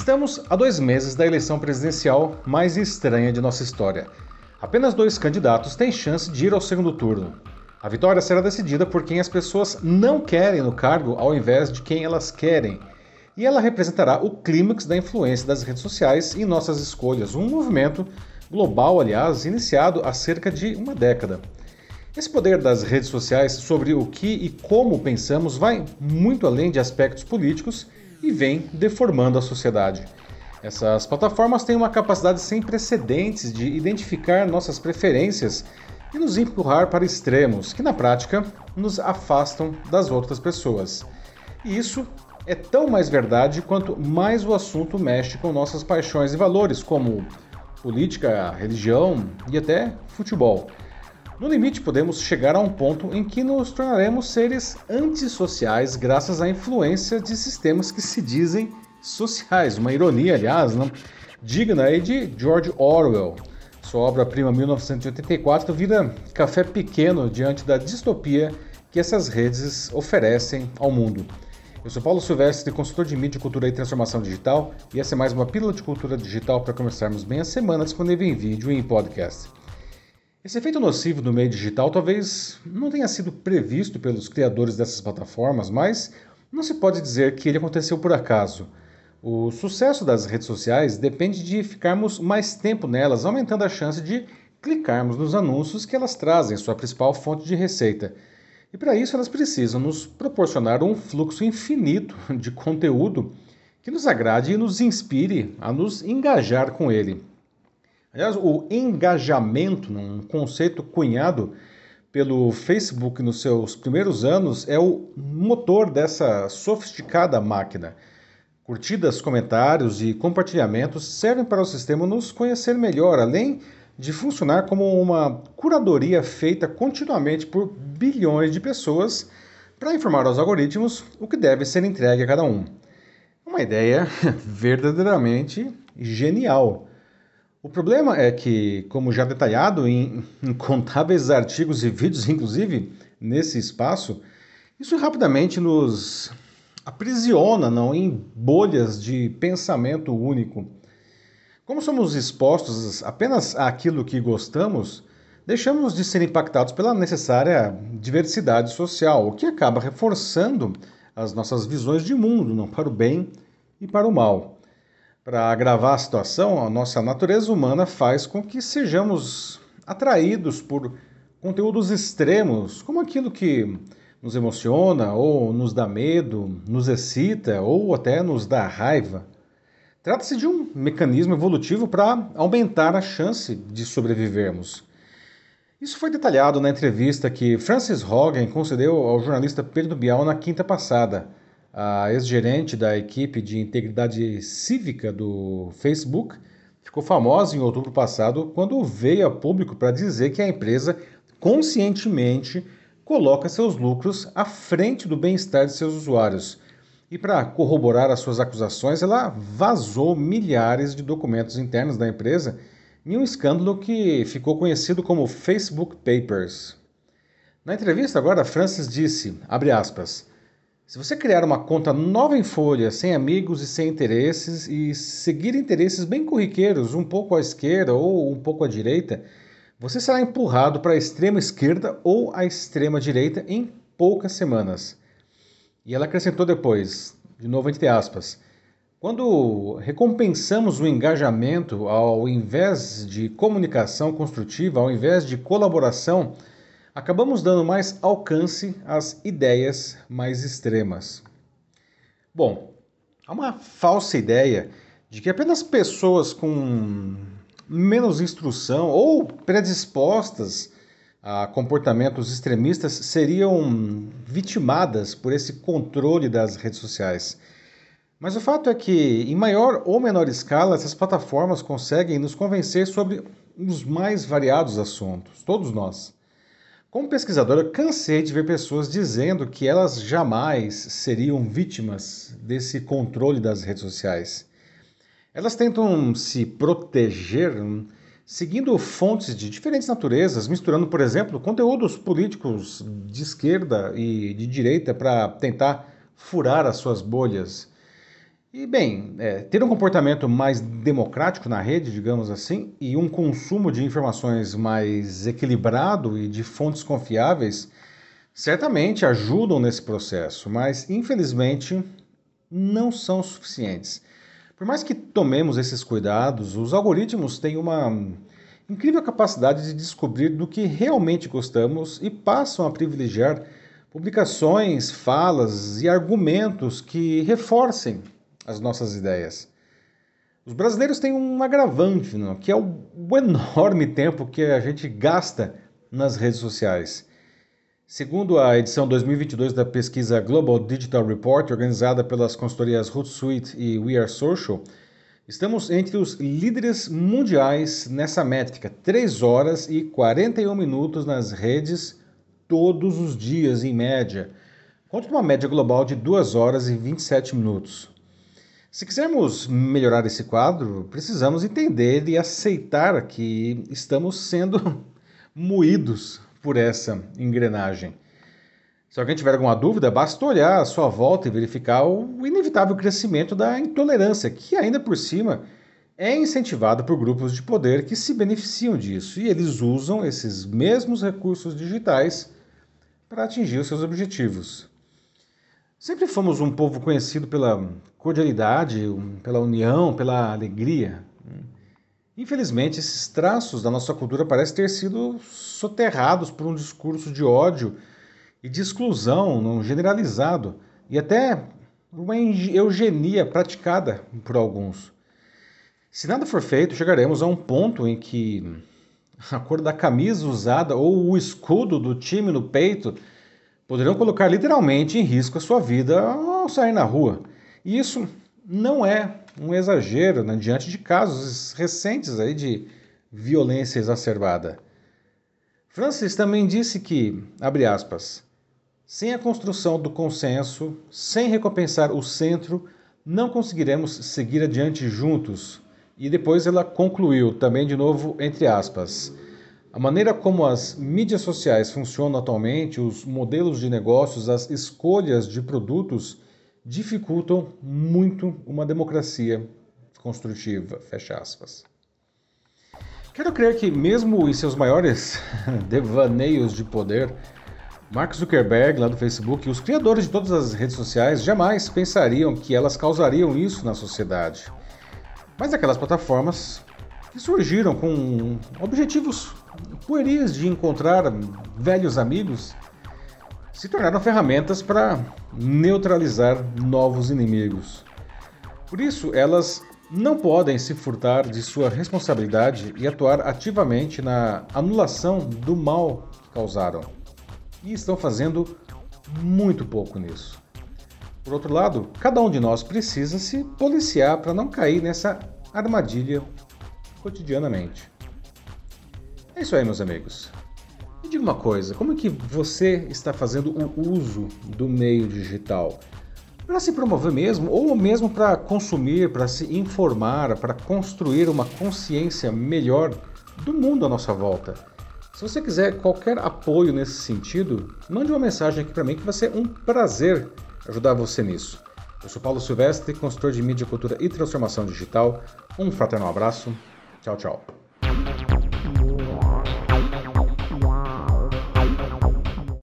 Estamos a dois meses da eleição presidencial mais estranha de nossa história. Apenas dois candidatos têm chance de ir ao segundo turno. A vitória será decidida por quem as pessoas não querem no cargo ao invés de quem elas querem. E ela representará o clímax da influência das redes sociais em nossas escolhas, um movimento global, aliás, iniciado há cerca de uma década. Esse poder das redes sociais sobre o que e como pensamos vai muito além de aspectos políticos e vem deformando a sociedade. Essas plataformas têm uma capacidade sem precedentes de identificar nossas preferências e nos empurrar para extremos que, na prática, nos afastam das outras pessoas. E isso é tão mais verdade quanto mais o assunto mexe com nossas paixões e valores, como política, religião e até futebol. No limite, podemos chegar a um ponto em que nos tornaremos seres antissociais graças à influência de sistemas que se dizem sociais. Uma ironia, aliás, não? digna aí de George Orwell. Sua obra-prima 1984 vira café pequeno diante da distopia que essas redes oferecem ao mundo. Eu sou Paulo Silvestre, consultor de mídia, cultura e transformação digital, e essa é mais uma pílula de cultura digital para começarmos bem a semana disponível em vídeo e em podcast. Esse efeito nocivo do meio digital talvez não tenha sido previsto pelos criadores dessas plataformas, mas não se pode dizer que ele aconteceu por acaso. O sucesso das redes sociais depende de ficarmos mais tempo nelas, aumentando a chance de clicarmos nos anúncios que elas trazem, sua principal fonte de receita. E para isso elas precisam nos proporcionar um fluxo infinito de conteúdo que nos agrade e nos inspire a nos engajar com ele. Aliás, o engajamento, um conceito cunhado pelo Facebook nos seus primeiros anos, é o motor dessa sofisticada máquina. Curtidas, comentários e compartilhamentos servem para o sistema nos conhecer melhor, além de funcionar como uma curadoria feita continuamente por bilhões de pessoas para informar aos algoritmos o que deve ser entregue a cada um. Uma ideia verdadeiramente genial. O problema é que, como já detalhado em incontáveis artigos e vídeos, inclusive nesse espaço, isso rapidamente nos aprisiona não, em bolhas de pensamento único. Como somos expostos apenas àquilo que gostamos, deixamos de ser impactados pela necessária diversidade social, o que acaba reforçando as nossas visões de mundo, não para o bem e para o mal. Para agravar a situação, a nossa natureza humana faz com que sejamos atraídos por conteúdos extremos, como aquilo que nos emociona, ou nos dá medo, nos excita, ou até nos dá raiva. Trata-se de um mecanismo evolutivo para aumentar a chance de sobrevivermos. Isso foi detalhado na entrevista que Francis Hogan concedeu ao jornalista Pedro Bial na quinta passada a ex-gerente da equipe de integridade cívica do Facebook, ficou famosa em outubro passado quando veio a público para dizer que a empresa conscientemente coloca seus lucros à frente do bem-estar de seus usuários. E para corroborar as suas acusações, ela vazou milhares de documentos internos da empresa em um escândalo que ficou conhecido como Facebook Papers. Na entrevista agora, Francis disse, aspas, se você criar uma conta nova em folha, sem amigos e sem interesses, e seguir interesses bem corriqueiros, um pouco à esquerda ou um pouco à direita, você será empurrado para a extrema esquerda ou a extrema direita em poucas semanas. E ela acrescentou depois, de novo entre aspas, quando recompensamos o engajamento ao invés de comunicação construtiva, ao invés de colaboração, acabamos dando mais alcance às ideias mais extremas. Bom, há uma falsa ideia de que apenas pessoas com menos instrução ou predispostas a comportamentos extremistas seriam vitimadas por esse controle das redes sociais. Mas o fato é que, em maior ou menor escala, essas plataformas conseguem nos convencer sobre os mais variados assuntos, todos nós. Como pesquisadora, cansei de ver pessoas dizendo que elas jamais seriam vítimas desse controle das redes sociais. Elas tentam se proteger seguindo fontes de diferentes naturezas, misturando, por exemplo, conteúdos políticos de esquerda e de direita para tentar furar as suas bolhas. E bem, é, ter um comportamento mais democrático na rede, digamos assim, e um consumo de informações mais equilibrado e de fontes confiáveis certamente ajudam nesse processo, mas infelizmente não são suficientes. Por mais que tomemos esses cuidados, os algoritmos têm uma incrível capacidade de descobrir do que realmente gostamos e passam a privilegiar publicações, falas e argumentos que reforcem as nossas ideias. Os brasileiros têm um agravante, não? que é o, o enorme tempo que a gente gasta nas redes sociais. Segundo a edição 2022 da pesquisa Global Digital Report, organizada pelas consultorias Hootsuite e We Are Social, estamos entre os líderes mundiais nessa métrica, 3 horas e 41 minutos nas redes todos os dias, em média, contra uma média global de 2 horas e 27 minutos. Se quisermos melhorar esse quadro, precisamos entender e aceitar que estamos sendo moídos por essa engrenagem. Se alguém tiver alguma dúvida, basta olhar à sua volta e verificar o inevitável crescimento da intolerância, que ainda por cima é incentivado por grupos de poder que se beneficiam disso e eles usam esses mesmos recursos digitais para atingir os seus objetivos. Sempre fomos um povo conhecido pela cordialidade, pela união, pela alegria. Infelizmente, esses traços da nossa cultura parecem ter sido soterrados por um discurso de ódio e de exclusão não generalizado e até uma eugenia praticada por alguns. Se nada for feito, chegaremos a um ponto em que a cor da camisa usada ou o escudo do time no peito poderão colocar literalmente em risco a sua vida ao sair na rua. E isso não é um exagero né, diante de casos recentes aí de violência exacerbada. Francis também disse que, abre aspas, sem a construção do consenso, sem recompensar o centro, não conseguiremos seguir adiante juntos. E depois ela concluiu, também de novo, entre aspas, a maneira como as mídias sociais funcionam atualmente, os modelos de negócios, as escolhas de produtos dificultam muito uma democracia construtiva. Fecha aspas. Quero crer que, mesmo em seus maiores devaneios de poder, Mark Zuckerberg, lá do Facebook, e os criadores de todas as redes sociais jamais pensariam que elas causariam isso na sociedade. Mas aquelas plataformas que surgiram com objetivos pueris de encontrar velhos amigos se tornaram ferramentas para neutralizar novos inimigos. Por isso, elas não podem se furtar de sua responsabilidade e atuar ativamente na anulação do mal que causaram. E estão fazendo muito pouco nisso. Por outro lado, cada um de nós precisa se policiar para não cair nessa armadilha cotidianamente. É isso aí, meus amigos. Me diga uma coisa, como é que você está fazendo o uso do meio digital? Para se promover mesmo, ou mesmo para consumir, para se informar, para construir uma consciência melhor do mundo à nossa volta. Se você quiser qualquer apoio nesse sentido, mande uma mensagem aqui para mim que vai ser um prazer ajudar você nisso. Eu sou Paulo Silvestre, consultor de mídia, cultura e transformação digital. Um fraternal abraço. Tchau, tchau.